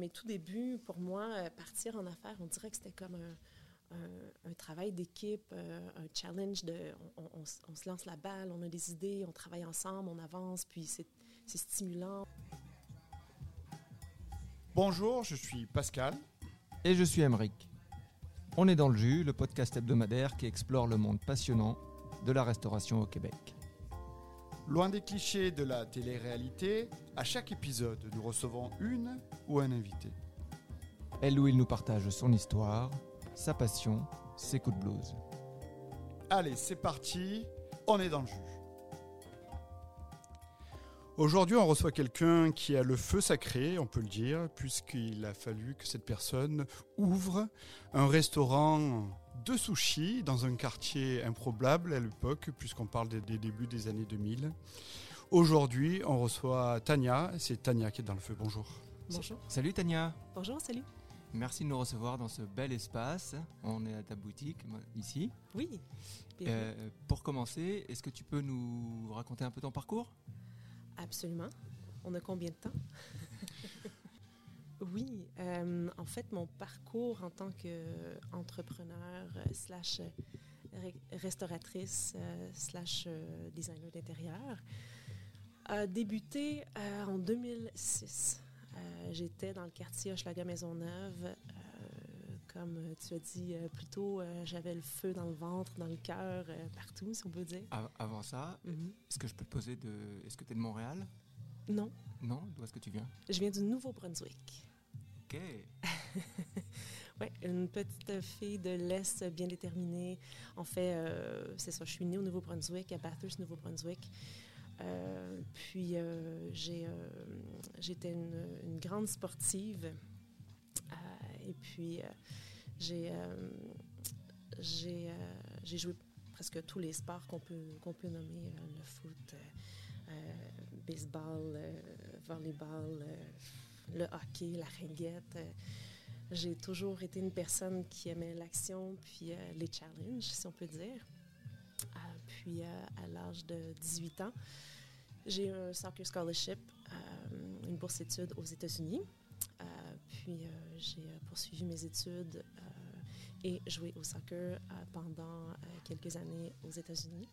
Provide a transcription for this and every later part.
mes tout débuts, pour moi, partir en affaires, on dirait que c'était comme un, travail d'équipe, un challenge de, on, se lance la balle, on a des idées, on travaille ensemble, on avance, puis c'est stimulant. Bonjour, je suis Pascal. Et je suis Emeric. On est dans le jus, le podcast hebdomadaire qui explore le monde passionnant de la restauration au Québec. Loin des clichés de la télé-réalité, à chaque épisode, nous recevons une ou un invité. Elle ou il nous partage son histoire, sa passion, ses coups de blues. Allez, c'est parti, on est dans le jus. Aujourd'hui, on reçoit quelqu'un qui a le feu sacré, on peut le dire, puisqu'il a fallu que cette personne ouvre un restaurant de sushi dans un quartier improbable à l'époque, puisqu'on parle des, débuts des années 2000. Aujourd'hui, on reçoit Tania. C'est Tania qui est dans le feu. Bonjour. Bonjour. Salut Tania. Bonjour, salut. Merci de nous recevoir dans ce bel espace. On est à ta boutique ici. Oui. Euh, pour commencer, est-ce que tu peux nous raconter un peu ton parcours? Absolument. On a combien de temps? Oui, euh, en fait, mon parcours en tant qu'entrepreneur euh, slash restauratrice euh, slash designer d'intérieur a débuté en 2006. J'étais dans le quartier Hochelaga Maisonneuve. comme tu as dit plus tôt, j'avais le feu dans le ventre, dans le cœur, partout, si on peut dire. Avant ça, mhm. est-ce que je peux te poser de... Est-ce que tu es de Montréal? Non. Non? D'où est-ce que tu viens? Je viens du Nouveau-Brunswick. Oui, une petite fille de l'Est bien déterminée. En fait, euh, c'est ça, je suis née au Nouveau-Brunswick, à Bathurst, Nouveau-Brunswick. Euh, puis, euh, j'étais une, grande sportive. et puis, j'ai joué presque tous les sports qu'on peut, qu'on peut nommer, le foot, euh, baseball, euh, volleyball, euh, le hockey, la ringuette. J'ai toujours été une personne qui aimait l'action puis les challenges, si on peut dire. puis à l'âge de 18 ans, j'ai eu un soccer scholarship, une bourse d'études aux États-Unis. puis j'ai poursuivi mes études et joué au soccer pendant quelques années aux États-Unis.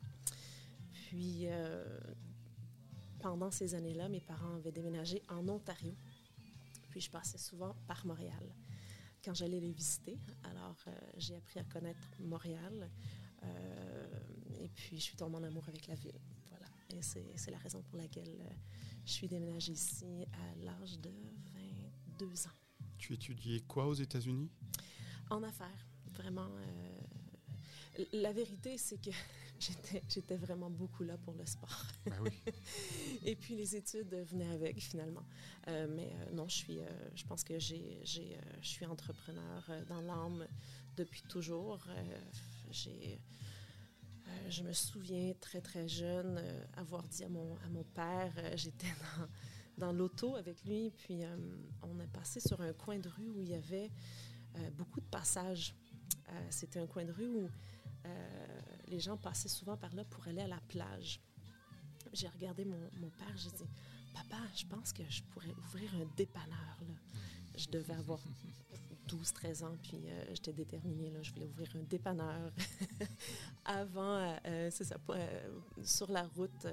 Puis pendant ces années-là, mes parents avaient déménagé en Ontario. Puis je passais souvent par Montréal quand j'allais les visiter. Alors, euh, j'ai appris à connaître Montréal. Euh, et puis, je suis tombée en amour avec la ville. Voilà. Et c'est la raison pour laquelle euh, je suis déménagée ici à l'âge de 22 ans. Tu étudiais quoi aux États-Unis? En affaires. Vraiment la vérité, c'est que j'étais vraiment beaucoup là pour le sport. Ben oui. Et puis les études venaient avec finalement. Euh, mais euh, non, je suis, euh, je pense que j'ai, je suis entrepreneur dans l'âme depuis toujours. j'ai, je me souviens très très jeune avoir dit à mon, à mon père, j'étais dans, dans l'auto avec lui, puis on a passé sur un coin de rue où il y avait beaucoup de passages. c'était un coin de rue où les gens passaient souvent par là pour aller à la plage. J'ai regardé mon, père, j'ai dit Papa, je pense que je pourrais ouvrir un dépanneur. Je devais avoir 12-13 ans, puis euh, j'étais déterminée. Je voulais ouvrir un dépanneur avant, euh, c'est ça, sur la route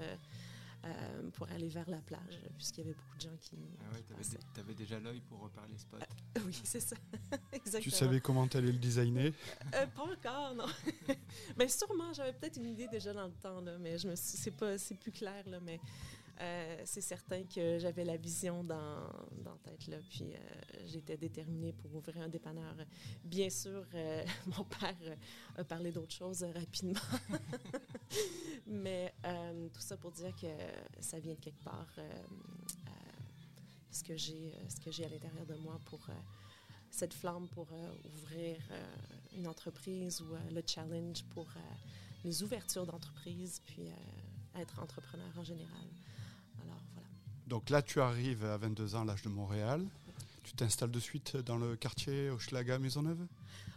euh, pour aller vers la plage, puisqu'il y avait beaucoup de gens qui. Ah oui, tu avais, déjà l'œil pour repérer les spots. Euh, oui, c'est ça. Exactement. Tu savais comment tu allais le designer? Euh, Pas encore, non. mais sûrement, j'avais peut-être une idée déjà dans le temps, là, mais je me c'est pas, c'est plus clair, là, mais euh, c'est certain que j'avais la vision dans, dans tête, là, puis euh, j'étais déterminée pour ouvrir un dépanneur. Bien sûr, euh, mon père a parlé d'autres choses rapidement, mais tout ça pour dire que ça vient de quelque part, ce que j'ai ce que j'ai à l'intérieur de moi pour cette flamme pour ouvrir une entreprise ou le challenge pour les ouvertures d'entreprise, puis être entrepreneur en général. Donc là, tu arrives à 22 ans, l'âge de Montréal. Tu t'installes de suite dans le quartier Hochelaga Maisonneuve?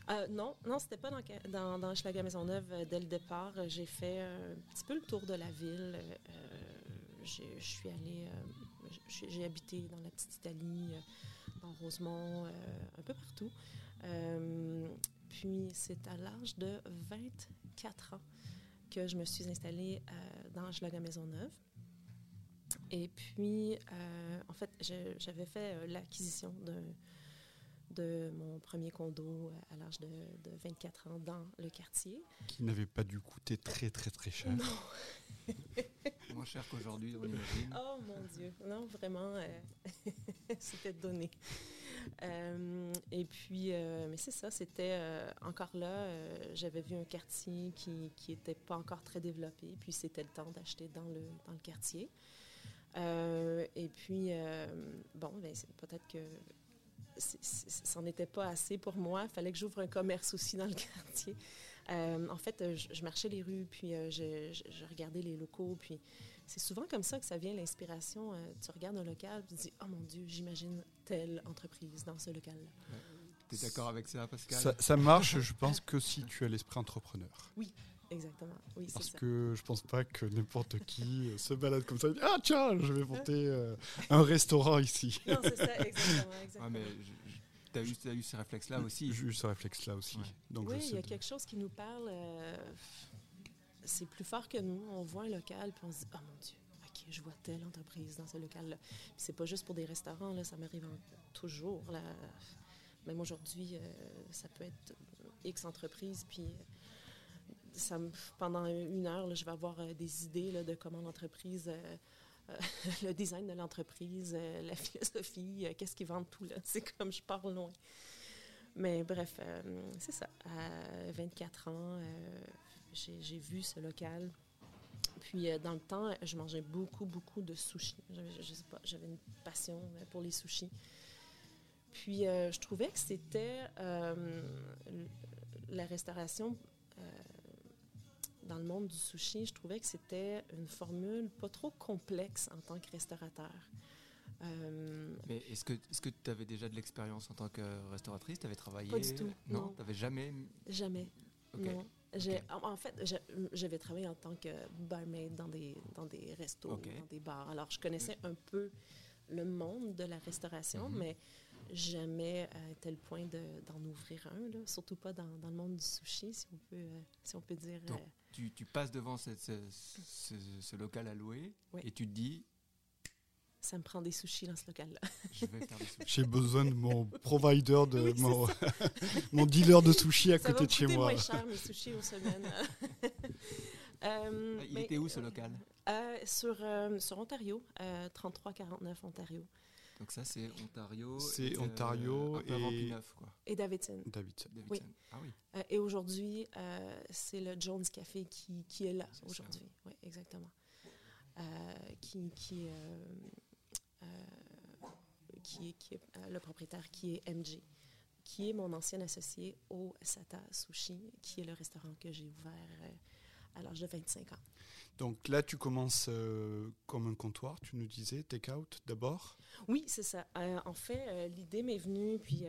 Euh, Non, non, c'était pas dans, dans, dans Hochelaga Maisonneuve euh, dès le départ. J'ai fait un petit peu le tour de la ville. Euh, je suis allée, j'ai habité dans la petite Italie, dans Rosemont, un peu partout. puis c'est à l'âge de 24 ans que je me suis installée dans Maison Maisonneuve. Et puis, en fait, j'avais fait l'acquisition d'un de mon premier condo euh, à l'âge de, 24 ans dans le quartier. Qui n'avait pas dû coûter très, très, très cher. Non. Moins cher qu'aujourd'hui, on imagine. Oh mon Dieu. Non, vraiment, euh, c'était donné. Euh, et puis, mais c'est ça, c'était encore là, j'avais vu un quartier qui n'était pas encore très développé, puis c'était le temps d'acheter dans le, dans le quartier. Et puis, bon, ben, peut-être que ça n'était pas assez pour moi. Il fallait que j'ouvre un commerce aussi dans le quartier. Euh, en fait, je, marchais les rues, puis euh, je, regardais les locaux, puis c'est souvent comme ça que ça vient l'inspiration. Euh, tu regardes un local, tu te dis, oh mon Dieu, j'imagine telle entreprise dans ce local-là. Tu es d'accord avec ça, Pascal? Ça, ça, marche, je pense, que si tu as l'esprit entrepreneur. Oui, Exactement. Oui, Parce ça. que je pense pas que n'importe qui se balade comme ça et dit Ah, tiens, je vais monter euh, un restaurant ici. Non, c'est ça, exactement. exactement. mais tu as, as, eu ce réflexe-là aussi J'ai eu ce réflexe-là aussi. Donc oui, il y a quelque chose qui nous parle. Euh, c'est plus fort que nous. On voit un local, puis on se dit Oh mon Dieu, OK, je vois telle entreprise dans ce local-là. Puis c'est pas juste pour des restaurants, là, ça m'arrive toujours. Là. Même aujourd'hui, euh, ça peut être X entreprises, puis pendant une heure, je vais avoir euh, des idées de comment l'entreprise, euh, euh, le design de l'entreprise, la philosophie, qu'est-ce qu'ils vendent tout. C'est comme je parle loin. Mais bref, c'est ça. À 24 ans, j'ai vu ce local. Puis dans le temps, je mangeais beaucoup, beaucoup de sushis. Je, sais pas, j'avais une passion pour les sushis. Puis je trouvais que c'était la restauration dans le monde du sushi, je trouvais que c'était une formule pas trop complexe en tant que restaurateur. Euh, Mais est-ce que est-ce que tu avais déjà de l'expérience en tant que restauratrice? Tu avais travaillé? Pas du tout. Non, tu n'avais jamais? Jamais. Non. En fait, j'avais travaillé en tant que barmaid dans des, dans des restos, dans des bars. Alors, je connaissais un peu le monde de la restauration, mhm. mais jamais à tel point d'en ouvrir un, là. surtout pas dans, dans, le monde du sushi, si on peut, euh, si on peut dire. Donc, tu, tu, passes devant ce, ce, local à louer et tu te dis ça me prend des sushis dans ce local-là. J'ai besoin de mon provider, de mon, mon, dealer de sushis à côté de chez moi. Ça moins cher mes sushis aux semaines. euh, Il était où ce local? euh, sur, euh, sur Ontario, 3349 Ontario. Donc ça, c'est Ontario. C'est Ontario et, quoi. et Davidson. Davidson. Oui. Ah oui. Euh, et aujourd'hui, euh, c'est le Jones Café qui, qui est là aujourd'hui. Oui, exactement. Euh, qui, qui, qui, est, qui est le propriétaire, qui est MJ, qui est mon ancien associé au Sata Sushi, qui est le restaurant que j'ai ouvert à l'âge de 25 ans. Donc là, tu commences euh, comme un comptoir, tu nous disais, take-out d'abord Oui, c'est ça. Euh, en fait, euh, l'idée m'est venue, puis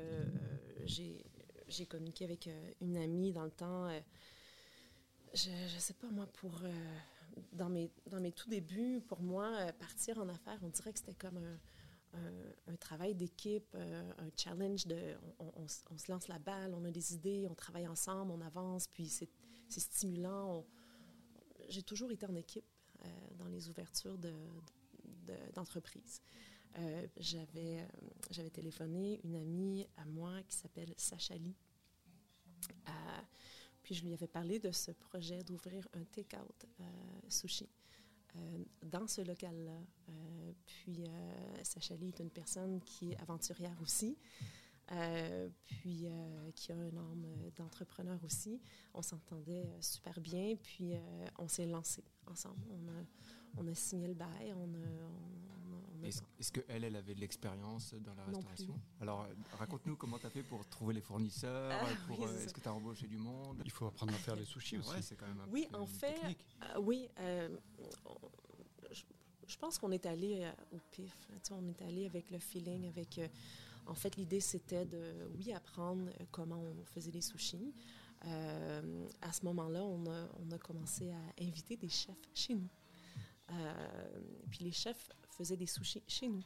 j'ai communiqué avec une amie dans le temps. je ne sais pas, moi, pour. dans, mes, dans mes tout débuts, pour moi, partir en affaires, on dirait que c'était comme un, un, travail d'équipe, un challenge de. On, on, se lance la balle, on a des idées, on travaille ensemble, on avance, puis c'est stimulant. J'ai toujours été en équipe euh, dans les ouvertures d'entreprises. De, euh, j'avais, euh, j'avais téléphoné une amie à moi qui s'appelle Sacha Lee. puis je lui avais parlé de ce projet d'ouvrir un take-out sushi dans ce local-là. puis Sacha Lee est une personne qui est aventurière aussi. Euh, puis euh, qui a un âme d'entrepreneur aussi. On s'entendait euh, super bien, puis on s'est lancé ensemble. On a, on a signé le bail. On, Est-ce qu'elle, elle avait de l'expérience dans la restauration? Alors, raconte-nous comment tu as fait pour trouver les fournisseurs. Ah, est-ce que tu as embauché du monde? Il faut apprendre à faire les sushis aussi. c'est quand même un oui, en fait, oui. je, pense qu'on est allé au pif. on est allé avec le feeling, avec en fait, l'idée, c'était de, oui, apprendre euh, comment on faisait les sushis. Euh, à ce moment-là, on a, commencé à inviter des chefs chez nous. Euh, puis les chefs faisaient des sushis chez nous.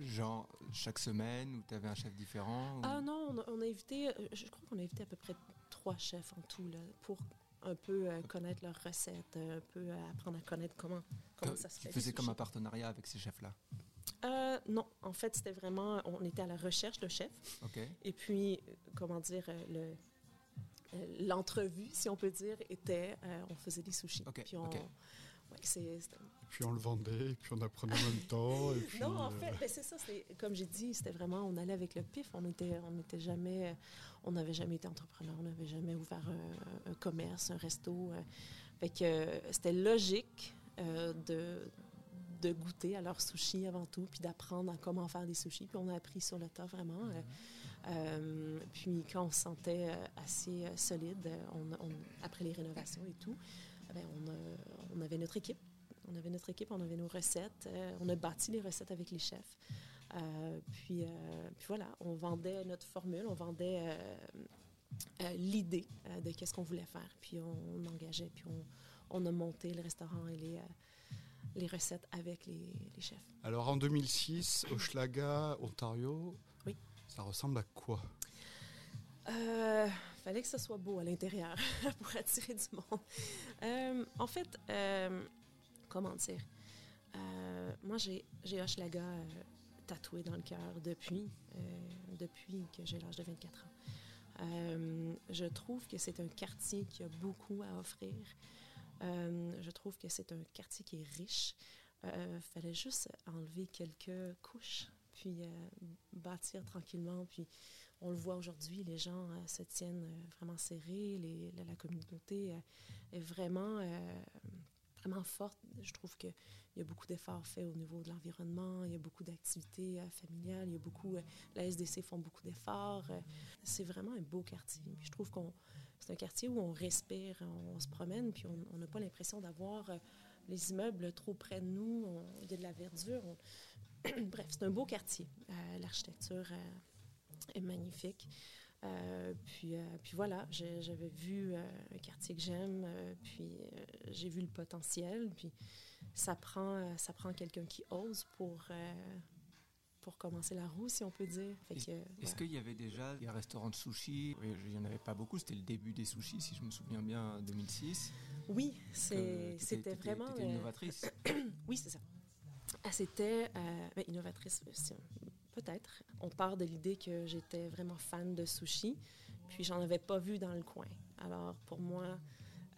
Genre chaque semaine ou tu avais un chef différent Ah non, on a, invité, je crois qu'on a invité à peu près trois chefs en tout là, pour un peu connaître leurs recettes, un peu apprendre à connaître comment, comment ça se fait. Tu faisais comme un partenariat avec ces chefs-là? Euh, non, en fait, c'était vraiment, on était à la recherche de chef. Et puis, comment dire, euh, le, euh, l'entrevue, si on peut dire, était, on faisait des sushis. Puis on, puis on le vendait, et puis on apprenait en même temps. non, en fait, ben, c'est ça. Comme j'ai dit, c'était vraiment, on allait avec le pif. On était, on n'était jamais, on n'avait jamais été entrepreneur, on n'avait jamais ouvert un, commerce, un resto. fait que c'était logique de de goûter à leurs sushis avant tout, puis d'apprendre comment faire des sushis. Puis on a appris sur le tas vraiment. Euh, euh, puis quand on se sentait euh, assez solide, après les rénovations et tout, ben, on, avait notre équipe. On avait notre équipe, on avait nos recettes. on a bâti les recettes avec les chefs. puis, puis, voilà, on vendait notre formule, on vendait l'idée de qu'est-ce qu'on voulait faire. Puis on, engageait, puis on, on, a monté le restaurant et les les recettes avec les, chefs. Alors en 2006, Schlaga, Ontario, oui. ça ressemble à quoi? Euh, fallait que ce soit beau à l'intérieur pour attirer du monde. Euh, en fait, euh, comment dire? Moi, j'ai Hochelaga tatoué dans le cœur depuis, depuis que j'ai l'âge de 24 ans. je trouve que c'est un quartier qui a beaucoup à offrir. Euh, je trouve que c'est un quartier qui est riche. Il euh, fallait juste enlever quelques couches, puis euh, bâtir tranquillement. Puis on le voit aujourd'hui, les gens se tiennent vraiment serrés. La, communauté est vraiment, vraiment forte. Je trouve qu'il y a beaucoup d'efforts faits au niveau de l'environnement. Il y a beaucoup d'activités familiales. Il y a beaucoup. la SDC font beaucoup d'efforts. c'est vraiment un beau quartier. je trouve qu'on c'est un quartier où on respire, on, se promène, puis on n'a pas l'impression d'avoir euh, les immeubles trop près de nous. Il y a de la verdure. Bref, c'est un beau quartier. Euh, l'architecture euh, est magnifique. puis, puis voilà, j'avais vu un quartier que j'aime, puis j'ai vu le potentiel, puis ça prend, ça prend quelqu'un qui ose pour, pour commencer la roue, si on peut dire. Est-ce qu'il y avait déjà des restaurants de sushi? Il n'y en avait pas beaucoup, c'était le début des sushis, si je me souviens bien, en 2006. Oui, c'était vraiment... C'était innovatrice. oui, c'est ça. Ah, c'était euh, ben, innovatrice, peut-être. On part de l'idée que j'étais vraiment fan de sushi, puis j'en avais pas vu dans le coin. Alors, pour moi,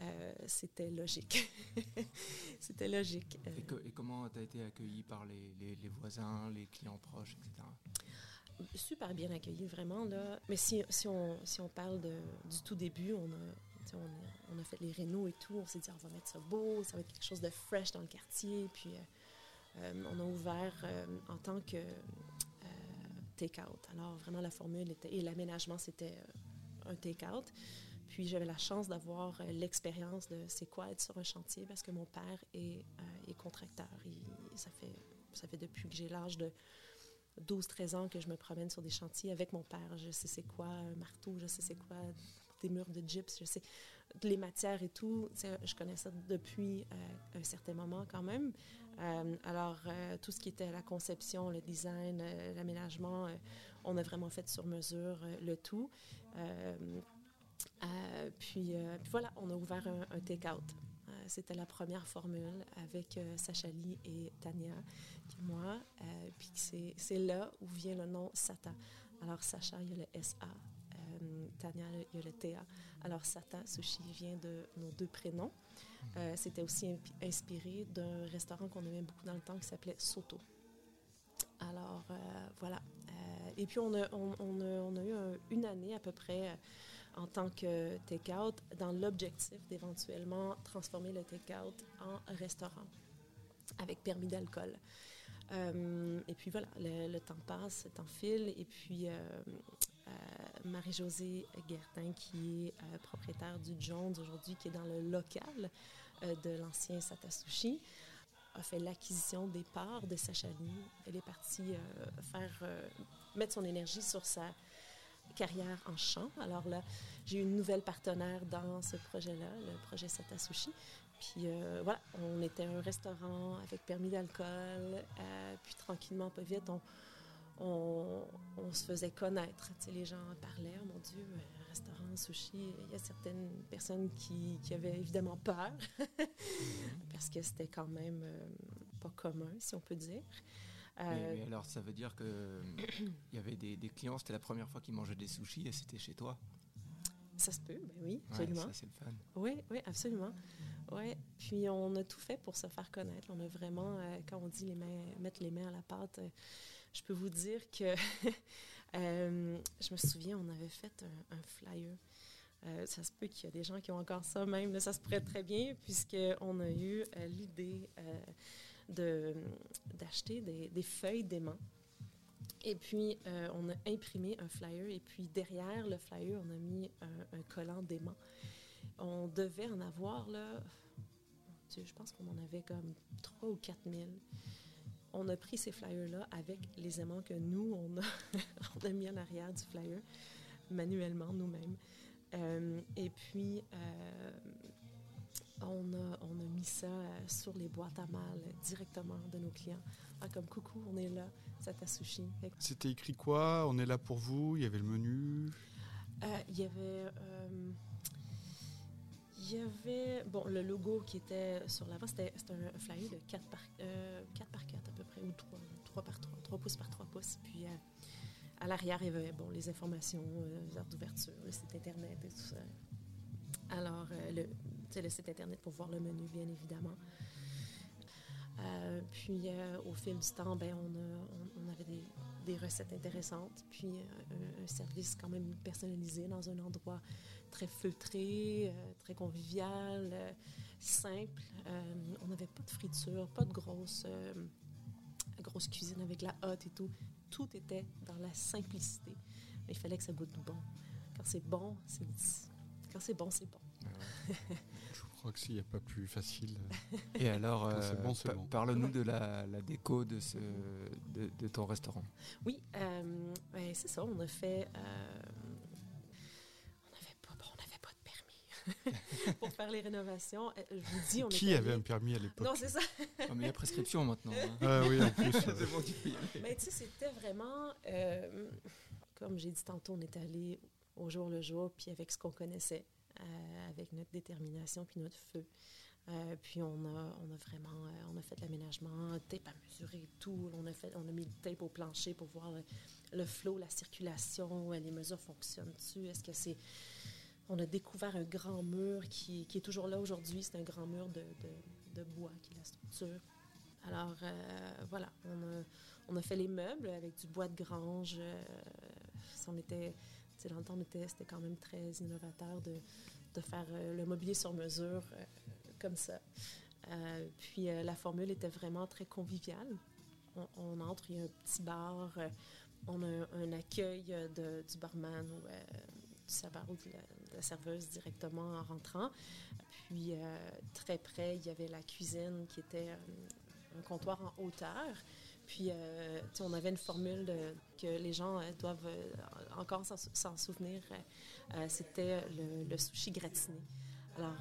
euh, c'était logique. c'était logique. Euh. Et, comment tu as été accueilli par les, les, voisins, les clients proches, etc. Super bien accueilli, vraiment. Là. Mais si, si, on, si on parle de, du tout début, on a, on, a, fait les rénaux et tout. On s'est dit, on va mettre ça beau, ça va être quelque chose de fresh dans le quartier. Puis euh, on a ouvert en tant que take-out. Alors vraiment, la formule était, et l'aménagement, c'était un take-out. Puis j'avais la chance d'avoir euh, l'expérience de c'est quoi être sur un chantier parce que mon père est, euh, contracteur. ça, fait, ça fait depuis que j'ai l'âge de 12-13 ans que je me promène sur des chantiers avec mon père. Je sais c'est quoi un marteau, je sais c'est quoi des murs de gyps, je sais les matières et tout. Je connais ça depuis euh, un certain moment quand même. alors, tout ce qui était la conception, le design, l'aménagement, on a vraiment fait sur mesure le tout. Euh, puis, voilà, on a ouvert un, take-out. Euh, c'était la première formule avec euh, Sacha Lee et Tania, qui moi. puis c'est là où vient le nom Sata. Alors, Sacha, il y a le SA. Tania, il y a le TA. Alors, Sata Sushi vient de nos deux prénoms. C'était aussi inspiré d'un restaurant qu'on aimait beaucoup dans le temps qui s'appelait Soto. Alors, voilà. et puis, on, a, eu une année à peu près en tant que take-out dans l'objectif d'éventuellement transformer le take-out en restaurant avec permis d'alcool. Euh, et puis voilà, le, temps passe, le temps file, et puis euh, euh, Marie-Josée Guertin, qui est propriétaire du Jones aujourd'hui, qui est dans le local de l'ancien Satasushi, a fait l'acquisition des parts de Sachali. Elle est partie faire mettre son énergie sur sa carrière en chant. Alors là, j'ai eu une nouvelle partenaire dans ce projet-là, le projet Satasushi. puis voilà, on était un restaurant avec permis d'alcool. puis tranquillement, pas vite, on, on, se faisait connaître. Les gens parlaient, oh mon Dieu, restaurant, sushi. Il y a certaines personnes qui, avaient évidemment peur parce que c'était quand même pas commun, si on peut dire. Mais, alors, ça veut dire qu'il y avait des, des clients, c'était la première fois qu'ils mangeaient des sushis et c'était chez toi ça se peut, ben oui, absolument. ça, c'est le fun. Oui, oui, absolument. Ouais. Puis on a tout fait pour se faire connaître. On a vraiment, euh, quand on dit les mains, mettre les mains à la pâte, euh, je peux vous dire que euh, je me souviens, on avait fait un, flyer. ça se peut qu'il y a des gens qui ont encore ça même. ça se pourrait très bien, puisqu'on a eu l'idée d'acheter des, feuilles d'aimant et puis, euh, on a imprimé un flyer. Et puis, derrière le flyer, on a mis un, collant d'aimant. On devait en avoir, là, je pense qu'on en avait comme 3 ou 4 000. On a pris ces flyers-là avec les aimants que nous, on a, on a mis en arrière du flyer, manuellement, nous-mêmes. Euh, et puis, euh, on, a, on a mis ça sur les boîtes à mal directement de nos clients. Ah, comme coucou, on est là, Sata Sushi. C'était écrit quoi? On est là pour vous Il y avait le menu? Euh, Il y avait. Euh, il y avait bon, le logo qui était sur l'avant, c'était un flyer de 4 par, 4 euh, par 4 à peu près, ou 3, 3 par 3, 3 pouces par 3 pouces. Puis à l'arrière, il y avait bon, les informations, les heures d'ouverture, le site Internet et tout ça. Alors, le, le site Internet pour voir le menu, bien évidemment. Euh, puis euh, au fil du temps, ben, on, avait des, recettes intéressantes, puis euh, un, service quand même personnalisé dans un endroit très feutré, très convivial, simple. on n'avait pas de friture, pas de grosse, grosse cuisine avec la hotte et tout. Tout était dans la simplicité. Il fallait que ça goûte bon. Quand c'est bon, c'est quand c'est bon, c'est bon. Je crois que s'il n'y a pas plus facile. Et alors, euh, parle-nous de la, déco de, ce, de, ton restaurant. Oui, euh, c'est ça. On a fait. Euh, on n'avait pas, bon, pas de permis pour faire les rénovations. Je vous dis, on Qui avait un permis à l'époque? Non, c'est ça. mais il y a prescription maintenant. Hein. Ah oui, en plus. mais tu sais, c'était vraiment. comme j'ai dit tantôt, on est allé au jour le jour, puis avec ce qu'on connaissait. Euh, avec notre détermination puis notre feu. Euh, puis on a, on a vraiment euh, on a fait l'aménagement, tape à mesurer tout. On a, fait, on a mis le tape au plancher pour voir le, flot, la circulation, les mesures fonctionnent-tu. Est-ce que c'est. On a découvert un grand mur qui, qui est toujours là aujourd'hui. C'est un grand mur de, de, bois qui est la structure. Alors voilà, on a, on a, fait les meubles avec du bois de grange. on était dans le temps, c'était quand même très innovateur de, faire euh, le mobilier sur mesure euh, comme ça. Euh, puis la formule était vraiment très conviviale. On, entre, il y a un petit bar, on a un, accueil du barman ou du serveur ou de la, serveuse directement en rentrant. Puis très près, il y avait la cuisine qui était un comptoir en hauteur. Puis, euh, on avait une formule que les gens euh, doivent euh, encore s'en souvenir. C'était le, sushi gratiné. Alors,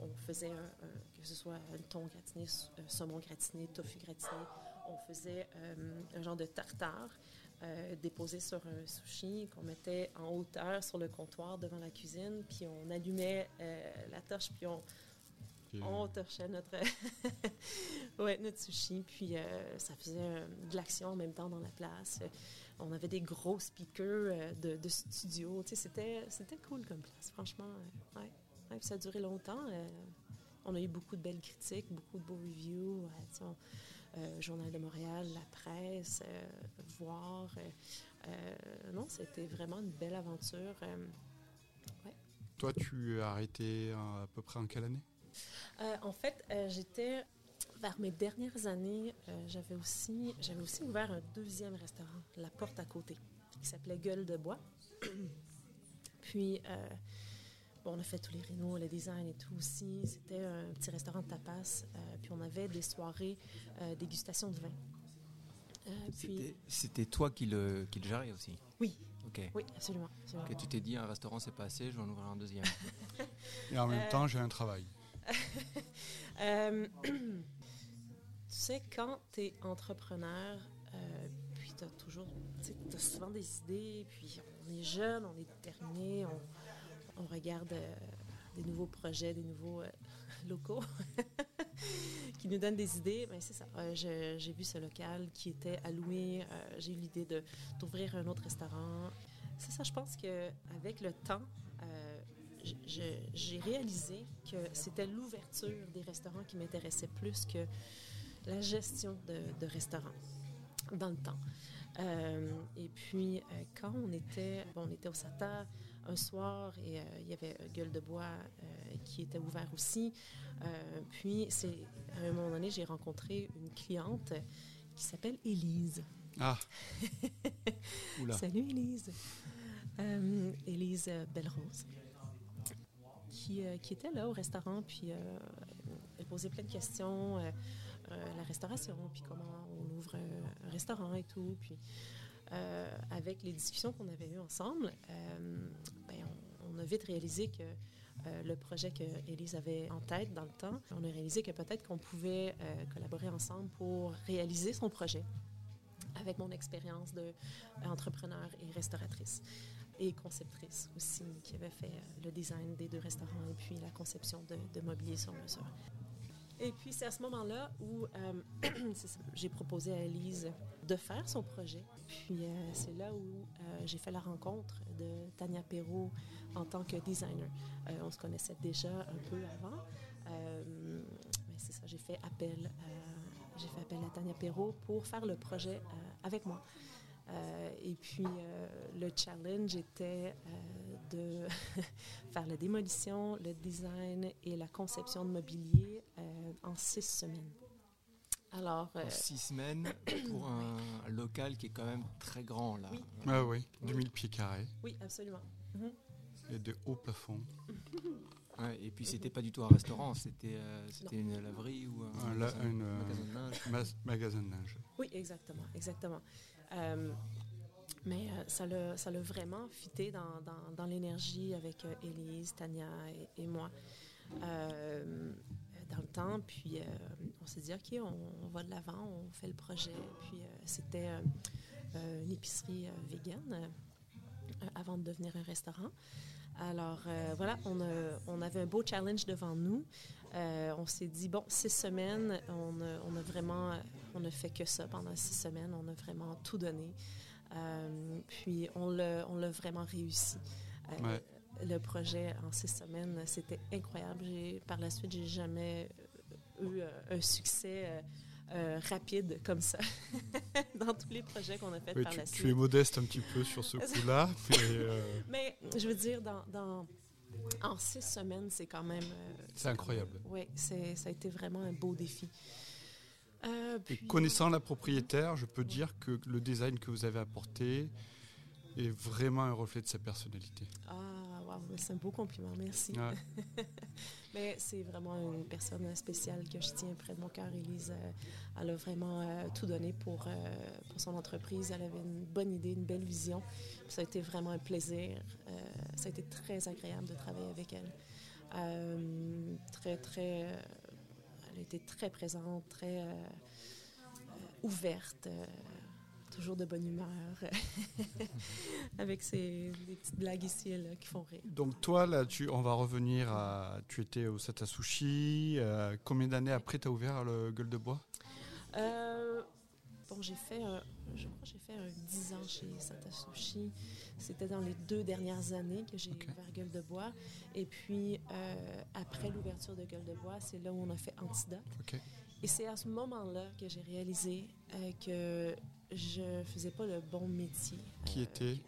on, faisait, que ce soit un thon gratiné, saumon gratiné, tofu gratiné, on faisait un genre de tartare déposé sur un sushi qu'on mettait en hauteur sur le comptoir devant la cuisine, puis on allumait la torche, puis on, on torchait notre, ouais, notre sushi, puis euh, ça faisait euh, de l'action en même temps dans la place. On avait des gros speakers euh, de, studio. C'était, c'était cool comme place, franchement. ouais. ça a duré longtemps. on a eu beaucoup de belles critiques, beaucoup de beaux reviews. Journal de Montréal, la presse, voir. non, c'était vraiment une belle aventure. Toi, tu as arrêté à peu près en quelle année? Euh, en fait, euh, j'étais vers mes dernières années, euh, j'avais aussi, j'avais aussi ouvert un deuxième restaurant, la porte à côté, qui s'appelait Gueule de bois. Puis, bon, on a fait tous les rénaux, le design et tout aussi. C'était un petit restaurant de tapas. puis, on avait des soirées dégustation de vin. C'était toi qui le, qui le gérais aussi? Oui, oui, absolument. tu t'es dit, un restaurant, c'est pas assez, je vais en ouvrir un deuxième. Et en même temps, j'ai un travail. tu sais, quand tu es entrepreneur, puis tu as toujours, tu souvent des idées, puis on est jeune, on est déterminé, on, regarde des nouveaux projets, des nouveaux locaux qui nous donnent des idées. Ben, c'est ça. Euh, j'ai vu ce local qui était alloué. Euh, j'ai eu l'idée d'ouvrir un autre restaurant. C'est ça, je pense qu'avec le temps, euh, j'ai réalisé que c'était l'ouverture des restaurants qui m'intéressait plus que la gestion de, de restaurants dans le temps. et puis, quand on était, bon, on était au SATA, un soir et euh, il y avait Gueule de Bois euh, qui était ouvert aussi. Euh, puis, c'est, à un moment donné, j'ai rencontré une cliente qui s'appelle Élise. Ah! Salut Élise! Élise Bellerose. Qui, qui, était là au restaurant, puis elle posait plein de questions. la restauration, puis comment on ouvre un, restaurant et tout. Puis euh, avec les discussions qu'on avait eues ensemble, euh, ben, on, a vite réalisé que euh, le projet que avait en tête dans le temps, on a réalisé que peut-être qu'on pouvait collaborer ensemble pour réaliser son projet avec mon expérience d'entrepreneur et restauratrice et conceptrice aussi, qui avait fait le design des deux restaurants et puis la conception de, de mobilier sur mesure. Et puis, c'est à ce moment-là où euh, j'ai proposé à Elise de faire son projet. Puis, euh, c'est là où euh, j'ai fait la rencontre de Tania Perrault en tant que designer. on se connaissait déjà un peu avant. c'est ça, j'ai fait appel j'ai fait appel à Tania Perrault pour faire le projet avec moi. Et puis, le challenge était de faire la démolition, le design et la conception de mobilier euh, en six semaines. Alors, en euh, six semaines pour un local qui est quand même très grand là. Oui. Ah oui, 2000 pieds carrés. Oui, absolument. Mhm. Et de hauts plafonds. et puis c'était pas du tout un restaurant, c'était euh, c'était une laverie ou un, magasin, de linge. magasin de linge. Oui, exactement, exactement. Mais euh, ça l'a ça vraiment fité dans, dans, dans l'énergie avec euh, Élise, Tania et, moi euh, dans le temps. Puis on s'est dit, OK, on, va de l'avant, on fait le projet. Puis c'était une épicerie végane avant de devenir un restaurant. Alors voilà, on, on, avait un beau challenge devant nous. on s'est dit, bon, six semaines, on on a vraiment, on ne fait que ça pendant six semaines, on a vraiment tout donné. Euh, puis on l'a, vraiment réussi. Euh, le projet en six semaines, c'était incroyable. par la suite, j'ai jamais eu euh, un succès rapide comme ça dans tous les projets qu'on a fait par la suite. Tu es modeste un petit peu sur ce coup-là. mais, je veux dire, dans, en six semaines, c'est quand même... c'est incroyable. Oui, ça a été vraiment un beau défi. Euh, connaissant la propriétaire, je peux dire que le design que vous avez apporté est vraiment un reflet de sa personnalité. Ah, c'est un beau compliment, merci. Mais c'est vraiment une personne spéciale que je tiens près de mon cœur, Elise. Euh, elle a vraiment euh, tout donné pour, pour son entreprise. Elle avait une bonne idée, une belle vision. Ça a été vraiment un plaisir. ça a été très agréable de travailler avec elle. très, très elle a été très présente, très euh, euh, ouverte, euh, toujours de bonne humeur, avec ses petites blagues ici et là qui font rire. Donc toi, là, tu, on va revenir à... Tu étais au Satasushi. combien d'années après tu as ouvert le Gueule de Bois? Bon, j'ai fait, je crois j'ai fait 10 ans chez Satasushi. C'était dans les deux dernières années que j'ai ouvert Gueule de Bois. Et puis, euh, après l'ouverture de Gueule de Bois, c'est là où on a fait Antidote. Et c'est à ce moment-là que j'ai réalisé euh, que je faisais pas le bon métier. Qui euh, était?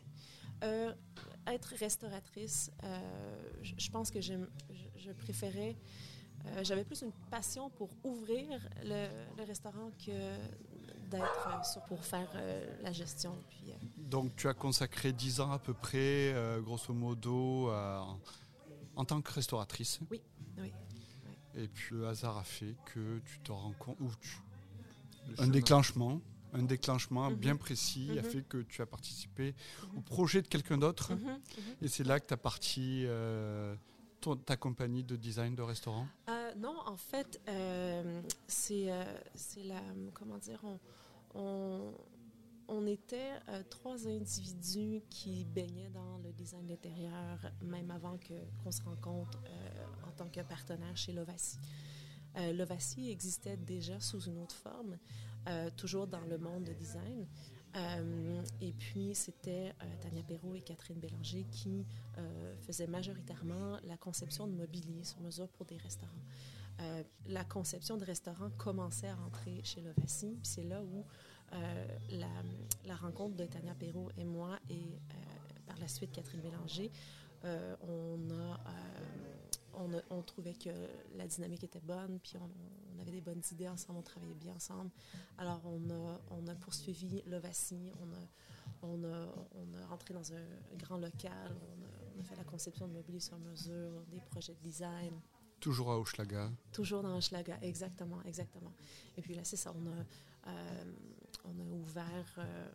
Être restauratrice, je, pense que je, je préférais j'avais plus une passion pour ouvrir le, le restaurant que d'être euh, pour faire euh, la gestion. Puis, euh. Donc tu as consacré 10 ans à peu près, grosso modo, en tant que restauratrice. Oui, oui. Et puis le hasard a fait que tu te rends compte, ou un déclenchement, un déclenchement mhm. bien précis a mhm. fait que tu as participé au projet de quelqu'un d'autre. Mhm. Et c'est là que tu as parti ta compagnie de design de restaurant? Non, en fait, euh, c'est la. Comment dire on, on, était trois individus qui baignaient dans le design d'intérieur, même avant qu'on se rencontre en tant que partenaire chez Lovacy existait déjà sous une autre forme, toujours dans le monde de design. Euh, et puis, c'était euh, Tania Perrault et Catherine Bélanger qui euh, faisaient majoritairement la conception de mobilier sur mesure pour des restaurants. la conception de restaurants commençait à rentrer chez Lovacy, puis c'est là où la, la, rencontre de Tania Perrault et moi, et par la suite Catherine Bélanger, on a on, trouvait que la dynamique était bonne, puis on, avait des bonnes idées ensemble, on travaillait bien ensemble. Alors, on a, on a poursuivi l'Ovacie, on a, on, a, on a rentré dans un grand local, on a, fait la conception de mobilier sur mesure, des projets de design. Toujours à Hochelaga. Toujours dans Hochelaga, exactement, exactement. Et puis là, c'est ça, on a, euh, on a ouvert, euh,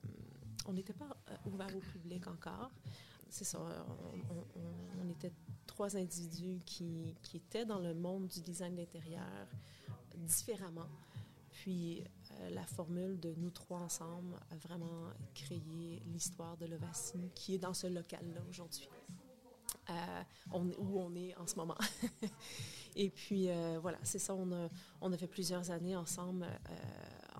on n'était pas euh, ouvert au public encore. C'est ça, on, on était trois individus qui, qui, étaient dans le monde du design d'intérieur différemment. Puis euh, la formule de nous trois ensemble a vraiment créé l'histoire de Lovacie qui est dans ce local-là aujourd'hui, euh, où on est en ce moment. et puis euh, voilà, c'est ça, on a, on a fait plusieurs années ensemble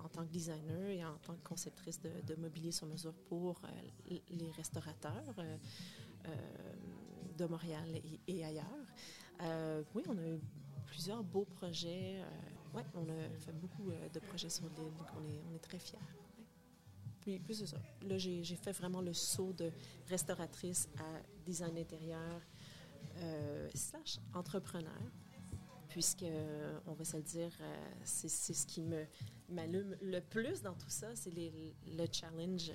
en tant que designer et en tant que conceptrice de mobilier sur mesure pour les restaurateurs de Montréal et, ailleurs. Euh, oui, on a eu plusieurs beaux projets. Euh, ouais, on a fait beaucoup euh, de projets sur l'île, donc on est, on est très fiers. Puis, plus c'est ça. Là, j'ai fait vraiment le saut de restauratrice à design intérieur slash entrepreneur, puisque, on va se le dire, c'est ce qui m'allume le plus dans tout ça, c'est le challenge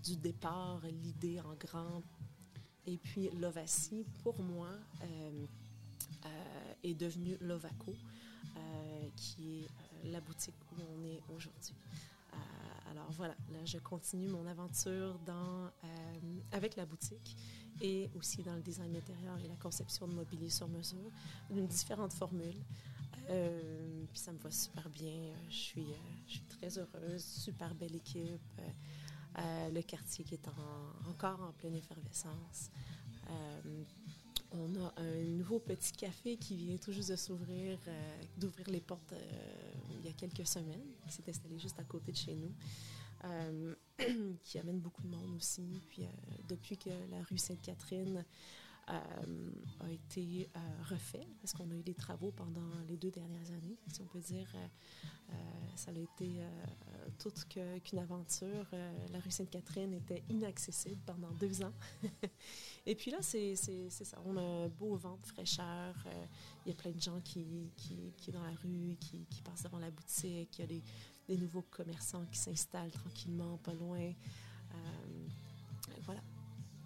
du départ, l'idée en grand, et puis Lovacy, pour moi, euh, euh, est devenu Lovaco, euh, qui est la boutique où on est aujourd'hui. alors voilà, là, je continue mon aventure dans, avec la boutique et aussi dans le design intérieur et la conception de mobilier sur mesure, d'une différentes formules. puis ça me va super bien. Je suis très heureuse, super belle équipe. Euh, le quartier qui est encore en pleine effervescence. Euh, on a un nouveau petit café qui vient tout juste de s'ouvrir, euh, d'ouvrir les portes il y a quelques semaines, qui s'est installé juste à côté de chez nous. qui amène beaucoup de monde aussi. Puis depuis que la rue Sainte-Catherine a été refait, parce qu'on a eu des travaux pendant les deux dernières années, si on peut dire, ça a été toute qu'une aventure. Euh, la rue Sainte-Catherine était inaccessible pendant deux ans. Et puis là, c'est ça. On a un beau vent de fraîcheur. Euh, il y a plein de gens qui, qui, dans la rue, qui, qui, passent devant la boutique. Il y a des, nouveaux commerçants qui s'installent tranquillement, pas loin. Euh.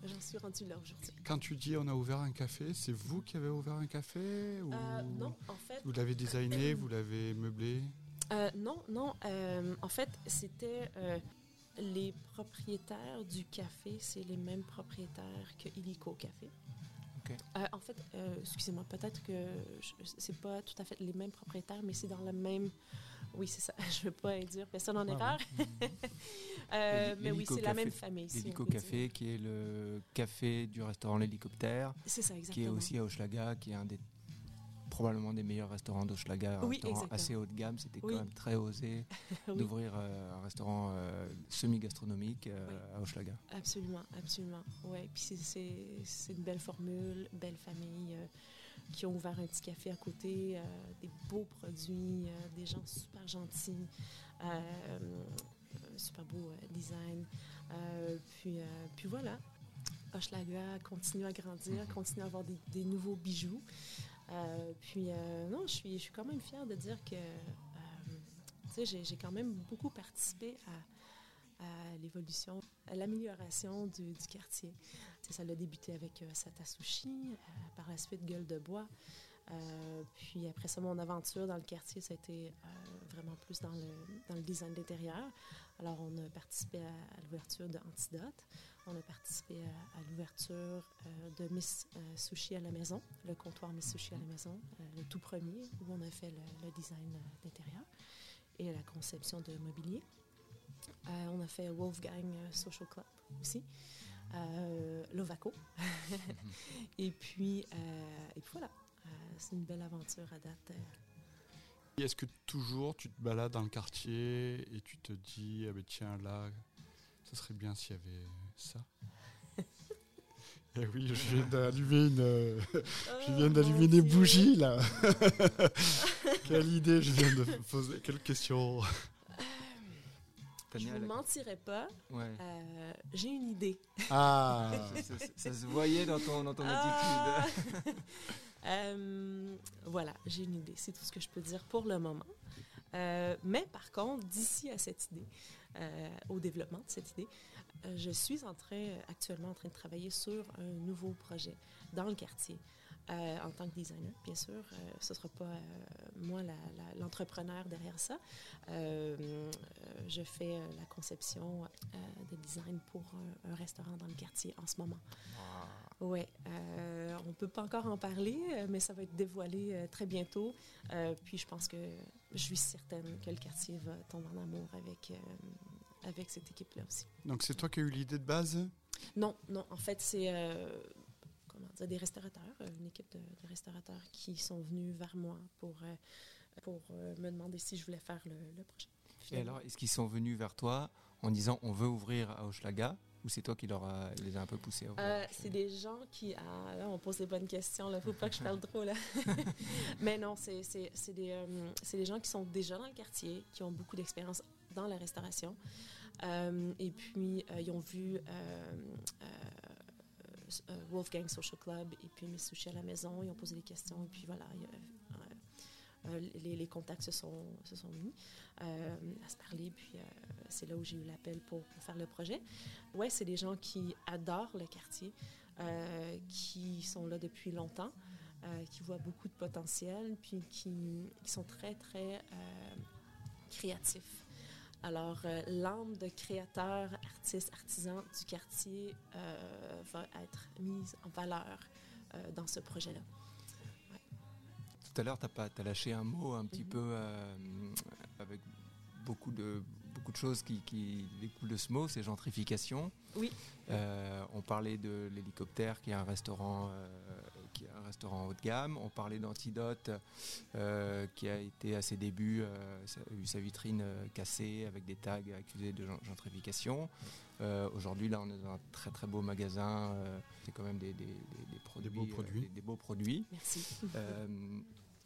J'en suis rendue là aujourd'hui. Quand tu dis on a ouvert un café, c'est vous qui avez ouvert un café ou Non, en fait. Vous l'avez designé, vous l'avez meublé? Euh, non, non. Euh, en fait, c'était euh, les propriétaires du café, c'est les mêmes propriétaires que Illico Café. en fait, excusez-moi, peut-être que c'est pas tout à fait les mêmes propriétaires, mais c'est dans le même. Oui, c'est ça. Je ne veux pas dire personne en ah, erreur. mais oui, c'est la même famille. L'Hélico Café, qui est le café du restaurant L'Hélicoptère. C'est ça, exactement. Qui est aussi à Hochelaga, qui est un des probablement des meilleurs restaurants d'Oschlaga, un restaurant assez haut de gamme. C'était quand même très osé d'ouvrir euh, un restaurant euh, semi-gastronomique euh, à Hochelaga. Absolument, absolument. Ouais. Puis c'est une belle formule, belle famille qui ont ouvert un petit café à côté, des beaux produits, des gens super gentils, super beau design. puis, puis voilà, Hochelaga continue à grandir, continue à avoir des, des nouveaux bijoux. Euh, puis, euh, non, je suis, je suis quand même fière de dire que, euh, j'ai quand même beaucoup participé à, à l'évolution, l'amélioration du, quartier. ça a débuté avec Sata Sushi, par la suite Gueule de Bois. puis après ça, mon aventure dans le quartier, ça a été vraiment plus dans le, design d'intérieur. Alors, on a participé à, l'ouverture d'Antidote. On a participé à, l'ouverture de Miss Sushi à la maison, le comptoir Miss Sushi à la maison, le tout premier, où on a fait le, design d'intérieur et la conception de mobilier. On a fait Wolfgang Social Club aussi. Lovaco. et, puis, et puis voilà, c'est une belle aventure à date. Est-ce que toujours tu te balades dans le quartier et tu te dis, ah ben tiens, là, ce serait bien s'il y avait ça? Eh oui, je viens d'allumer une, je viens oh, d'allumer des bougies là. Quelle idée, je viens de poser. Quelle question je ne mentirais pas. Euh, j'ai une idée. Ah, ça, se voyait dans ton, dans ton ah. attitude. Euh, voilà, j'ai une idée. C'est tout ce que je peux dire pour le moment. Euh, mais par contre, d'ici à cette idée, au développement de cette idée, je suis en train, actuellement en train de travailler sur un nouveau projet dans le quartier. Euh, en tant que designer, bien sûr. Euh, ce ne sera pas euh, moi l'entrepreneur derrière ça. je fais la conception de design pour un, restaurant dans le quartier en ce moment. Oui, on ne peut pas encore en parler, mais ça va être dévoilé très bientôt. puis je pense que je suis certaine que le quartier va tomber en amour avec, avec cette équipe-là aussi. Donc c'est toi qui as eu l'idée de base Non, non, en fait c'est des restaurateurs, euh, une équipe de, restaurateurs qui sont venus vers moi pour, euh, pour euh, me demander si je voulais faire le, projet. Et alors, est-ce qu'ils sont venus vers toi en disant on veut ouvrir à Hochelaga ou c'est toi qui leur a, les a un peu poussés à C'est des gens qui. Ah, là, on pose des bonnes questions. Il ne faut pas que je parle trop. Là. Mais non, c'est des, des, gens qui sont déjà dans le quartier, qui ont beaucoup d'expérience dans la restauration. et puis, ils ont vu Wolfgang Social Club et puis Miss Sushi à la maison. Ils ont posé des questions et puis voilà. Euh, euh, les, contacts se sont, mis à se parler, puis c'est là où j'ai eu l'appel pour, faire le projet. Ouais, c'est des gens qui adorent le quartier, qui sont là depuis longtemps, qui voient beaucoup de potentiel, puis qui sont très, très créatifs. Alors, euh, l'âme de créateur, artiste, artisan du quartier euh, va être mise en valeur euh, dans ce projet-là. Tout à l'heure, tu as, lâché un mot un petit mm-hmm. peu avec beaucoup de, beaucoup de choses qui, qui découlent de ce mot, c'est gentrification. Oui. on parlait de l'hélicoptère qui est un restaurant un restaurant haut de gamme. On parlait d'Antidote, euh, qui a été à ses débuts, euh, a eu sa vitrine euh, cassée avec des tags accusés de gentrification. Aujourd'hui, là, on est dans un très très beau magasin. c'est quand même des, produits, beaux produits. Des, beaux produits. Merci.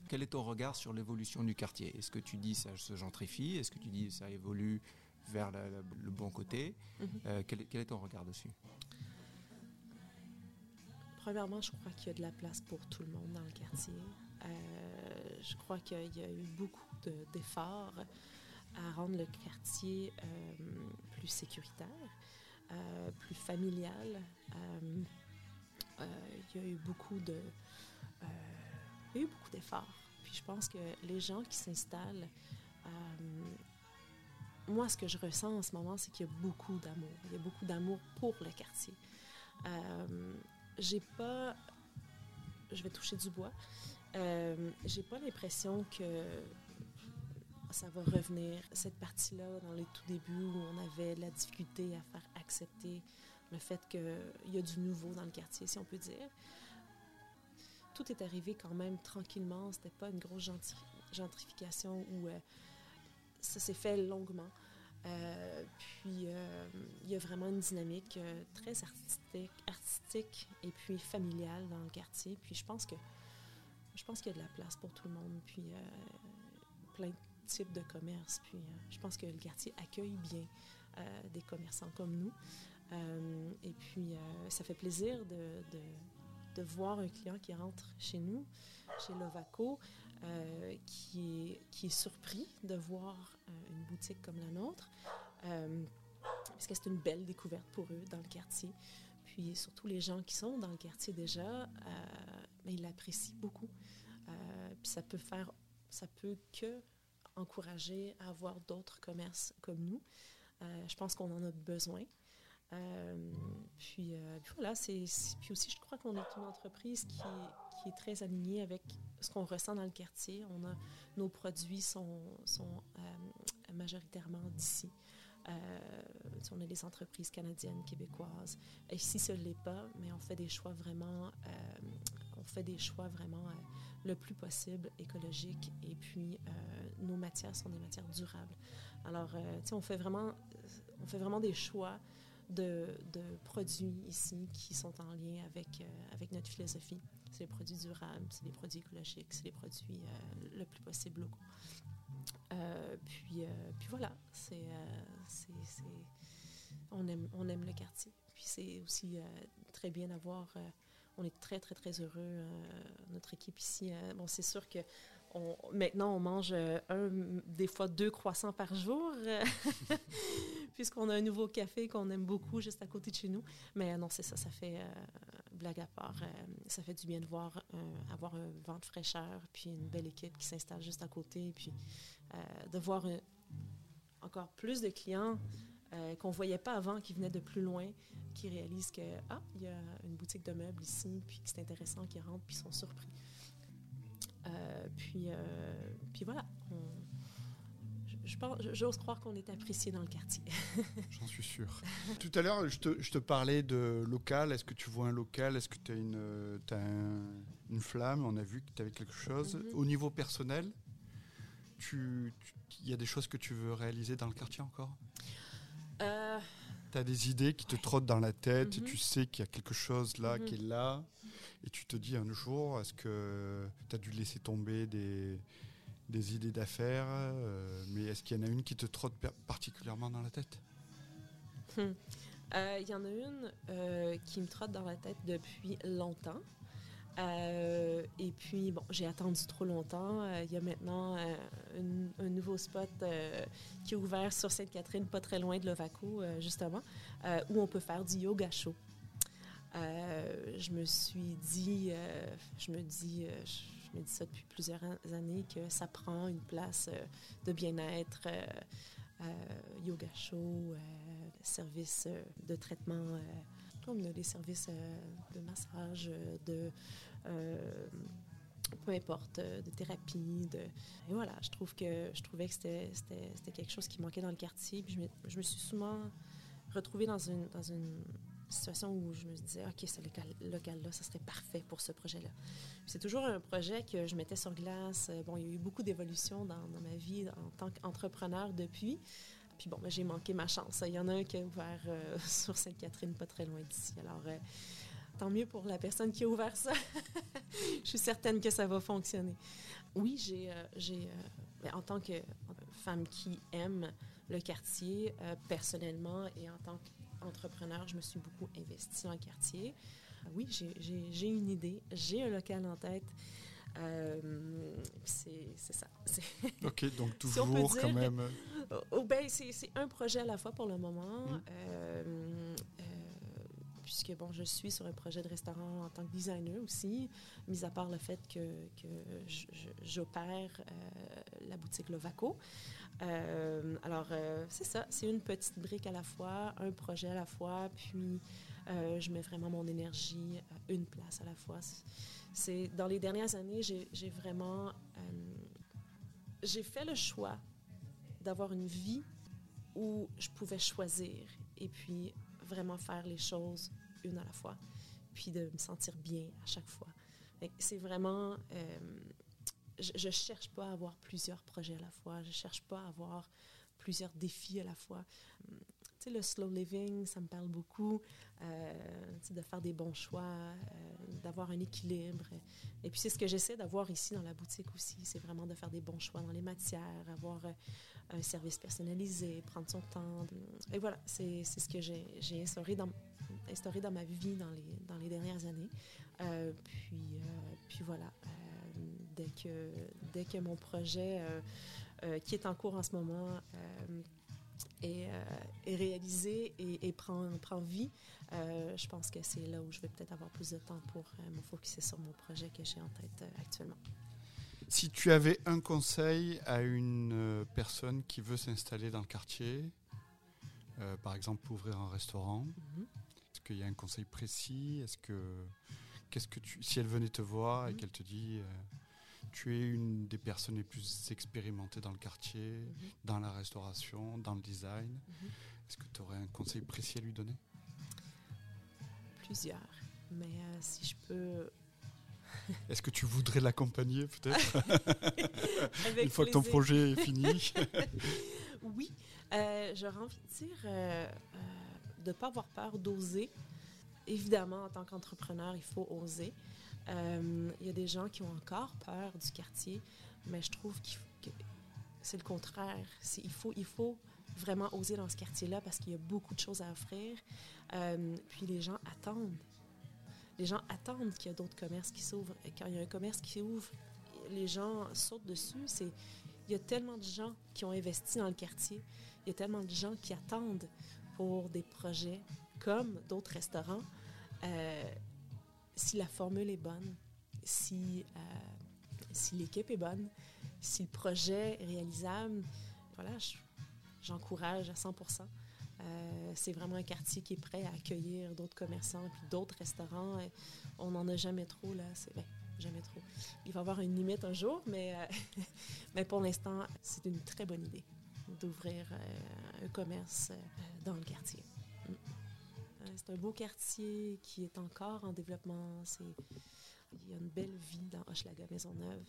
quel est ton regard sur l'évolution du quartier? Est-ce que tu dis ça se gentrifie? Est-ce que tu dis ça évolue vers le bon côté? Mm-hmm. quel, est ton regard dessus? Premièrement, je crois qu'il y a de la place pour tout le monde dans le quartier. Euh, je crois qu'il y a eu beaucoup d'efforts à rendre le quartier euh, plus sécuritaire, euh, plus familial. il y a eu beaucoup de, il y a eu beaucoup d'efforts. Puis je pense que les gens qui s'installent, moi, ce que je ressens en ce moment, c'est qu'il y a beaucoup d'amour. Il y a beaucoup d'amour pour le quartier j'ai pas. Je vais toucher du bois. Euh, j'ai pas l'impression que ça va revenir. Cette partie-là, dans les tout débuts, où on avait la difficulté à faire accepter le fait qu'il y a du nouveau dans le quartier, si on peut dire. Tout est arrivé quand même tranquillement. C'était pas une grosse gentrification où euh, ça s'est fait longuement. Euh, puis, euh, il y a vraiment une dynamique euh, très artistique, et puis familiale dans le quartier. Puis, je pense que je pense qu'il y a de la place pour tout le monde. Puis, plein de types de commerces. Puis, je pense que le quartier accueille bien des commerçants comme nous. et puis, ça fait plaisir de, voir un client qui rentre chez nous, chez Lovaco, euh, qui, est, surpris de voir euh, une boutique comme la nôtre, euh, parce que c'est une belle découverte pour eux dans le quartier. Puis surtout les gens qui sont dans le quartier déjà, mais ils l'apprécient beaucoup. puis ça peut faire, ça peut que encourager à avoir d'autres commerces comme nous. je pense qu'on en a besoin. puis, voilà, c'est, puis aussi, je crois qu'on est une entreprise qui, très alignée avec ce qu'on ressent dans le quartier. On a, nos produits sont, sont majoritairement d'ici. Euh, on a des entreprises canadiennes, québécoises. Ici, ce n'est pas, mais on fait des choix vraiment, euh, on fait des choix vraiment euh, le plus possible écologiques. Et puis, nos matières sont des matières durables. Alors, on fait vraiment, on fait vraiment des choix de, produits ici qui sont en lien avec, avec notre philosophie. C'est des produits durables, c'est des produits écologiques, c'est des produits le plus possible locaux. Euh, puis, euh, puis voilà, c'est, euh, on, aime, on aime le quartier. Puis c'est aussi très bien d'avoir, on est très, très, très heureux, notre équipe ici. bon, c'est sûr que maintenant, on mange un, des fois deux croissants par jour, puisqu'on a un nouveau café qu'on aime beaucoup juste à côté de chez nous. Mais non, c'est ça, ça fait, blague à part, ça fait du bien de voir avoir un vent de fraîcheur, puis une belle équipe qui s'installe juste à côté, puis euh, de voir encore plus de clients euh, qu'on ne voyait pas avant, qui venaient de plus loin, qui réalisent que, ah, il y a une boutique de meubles ici, puis que c'est intéressant, qui rentrent, puis sont surpris. Euh, puis, puis voilà, j'ose croire qu'on est apprécié dans le quartier. J'en suis sûr. Tout à l'heure, je te, je te, parlais de local. Est-ce que tu vois un local? Est-ce que tu as, une, as une flamme? On a vu que tu avais quelque chose. Mm-hmm. Au niveau personnel, il y a des choses que tu veux réaliser dans le quartier encore? Euh, Tu as des idées qui te trottent dans la tête et mhm. tu sais qu'il y a quelque chose là mhm. qui est là? Et tu te dis un jour, est-ce que tu as dû laisser tomber des, idées d'affaires euh, Mais est-ce qu'il y en a une qui te trotte particulièrement dans la tête? Hmm. euh, Il y en a une qui me trotte dans la tête depuis longtemps. Euh, et puis, bon, j'ai attendu trop longtemps. Euh, il y a maintenant euh, un nouveau spot qui est ouvert sur Sainte-Catherine, pas très loin de Lovaco, justement, où on peut faire du yoga chaud. Je me suis dit, je me dis, je me dis ça depuis plusieurs années, que ça prend une place de bien-être, yoga chaud, service de traitement comme des services de massage, de euh, peu importe, euh, de thérapie. De... Et voilà, je, trouve que, je trouvais que c'était quelque chose qui manquait dans le quartier. Puis je, me, je me suis souvent retrouvée dans une, dans une situation où je me disais, OK, ce local-là, ça serait parfait pour ce projet-là. C'est toujours un projet que je mettais sur glace. Bon, il y a eu beaucoup d'évolutions dans, ma vie en tant qu'entrepreneur depuis. Puis bon, ben, j'ai manqué ma chance. Il y en a un qui a ouvert euh, sur Sainte-Catherine, pas très loin d'ici. Alors, tant mieux pour la personne qui a ouvert ça. je suis certaine que ça va fonctionner. Oui, j'ai, euh, euh, ben, en tant que femme qui aime le quartier, euh, personnellement et en tant qu'entrepreneur, je me suis beaucoup investie le quartier. oui, j'ai, une idée, j'ai un local en tête. c'est, c'est ça. OK, donc toujours quand même. Oh, ben, c'est, un projet à la fois pour le moment. Mmh puisque bon, je suis sur un projet de restaurant en tant que designer aussi, mis à part le fait que, j'opère euh, la boutique Lovaco. Euh, alors, euh, c'est ça, c'est une petite brique à la fois, un projet à la fois, puis je mets vraiment mon énergie à une place à la fois. C'est dans les dernières années, j'ai vraiment j'ai fait le choix d'avoir une vie où je pouvais choisir et puis vraiment faire les choses une à la fois, puis de me sentir bien à chaque fois. C'est vraiment... Euh, je ne cherche pas à avoir plusieurs projets à la fois, je ne cherche pas à avoir plusieurs défis à la fois. Tu sais, le slow living, ça me parle beaucoup, euh, de faire des bons choix, euh, d'avoir un équilibre. Et puis c'est ce que j'essaie d'avoir ici dans la boutique aussi, c'est vraiment de faire des bons choix dans les matières, avoir un service personnalisé, prendre son temps. Et voilà, c'est ce que j'ai instauré dans, instauré dans ma vie dans les, dans les dernières années. Euh, puis, euh, puis voilà, euh, dès, que, dès que mon projet qui est en cours en ce moment est, est, réalisé et, et, prend, prend vie, je pense que c'est là où je vais peut-être avoir plus de temps pour me focuser sur mon projet que j'ai en tête actuellement. Si tu avais un conseil à une personne qui veut s'installer dans le quartier, euh, par exemple, pour ouvrir un restaurant Mhm. Qu'il y a un conseil précis? Est-ce que, qu'est-ce que tu, si elle venait te voir et Mhm. qu'elle te dit, euh, tu es une des personnes les plus expérimentées dans le quartier, Mhm. dans la restauration, dans le design, Mhm. est-ce que tu aurais un conseil précis à lui donner? Plusieurs. Mais euh, si je peux. Est-ce que tu voudrais l'accompagner peut-être? Une fois que ton projet est fini Oui, euh, j'aurais envie de dire euh, de ne pas avoir peur d'oser. Évidemment, en tant qu'entrepreneur, il faut oser. Euh, Il y a des gens qui ont encore peur du quartier, mais je trouve que c'est le contraire. Il faut, il faut vraiment oser dans ce quartier-là parce qu'il y a beaucoup de choses à offrir. Euh, puis les gens attendent. Les gens attendent qu'il y a d'autres commerces qui s'ouvrent. Quand il y a un commerce qui ouvre, les gens sautent dessus. Il y a tellement de gens qui ont investi dans le quartier. Il y a tellement de gens qui attendent pour des projets comme d'autres restaurants. Euh, si la formule est bonne, si, euh, si l'équipe est bonne, si le projet est réalisable, voilà, je- j'encourage à 100% Euh, c'est vraiment un quartier qui est prêt à accueillir d'autres commerçants puis d'autres restaurants. On n'en a jamais trop, là. C'est, ben, jamais trop. Il va y avoir une limite un jour, mais, euh, mais pour l'instant, c'est une très bonne idée d'ouvrir euh, un commerce euh, dans le quartier. Mm. Euh, C'est un beau quartier qui est encore en développement. Il y a une belle vie dans Hochelaga Maisonneuve.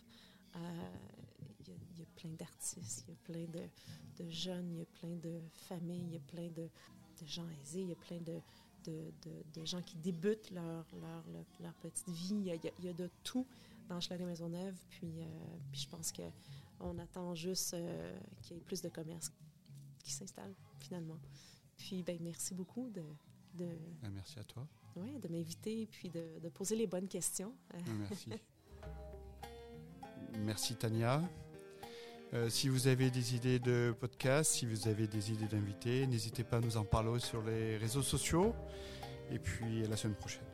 Il, y a, plein d'artistes, il y a plein de, jeunes, il y a plein de familles, il y a plein de, gens aisés, il y a plein de, gens qui débutent leur, petite vie. Il y, a, de tout dans Hochelaga Maisonneuve. Puis, je pense qu'on attend juste euh, qu'il y ait plus de commerces qui s'installent finalement. Puis ben, merci beaucoup de, de, Ah, Merci à toi. ouais, de m'inviter puis de, de poser les bonnes questions. Ah, Merci. Merci Tania. Euh, si vous avez des idées de podcast, si vous avez des idées d'invités, n'hésitez pas à nous en parler sur les réseaux sociaux. Et puis à la semaine prochaine.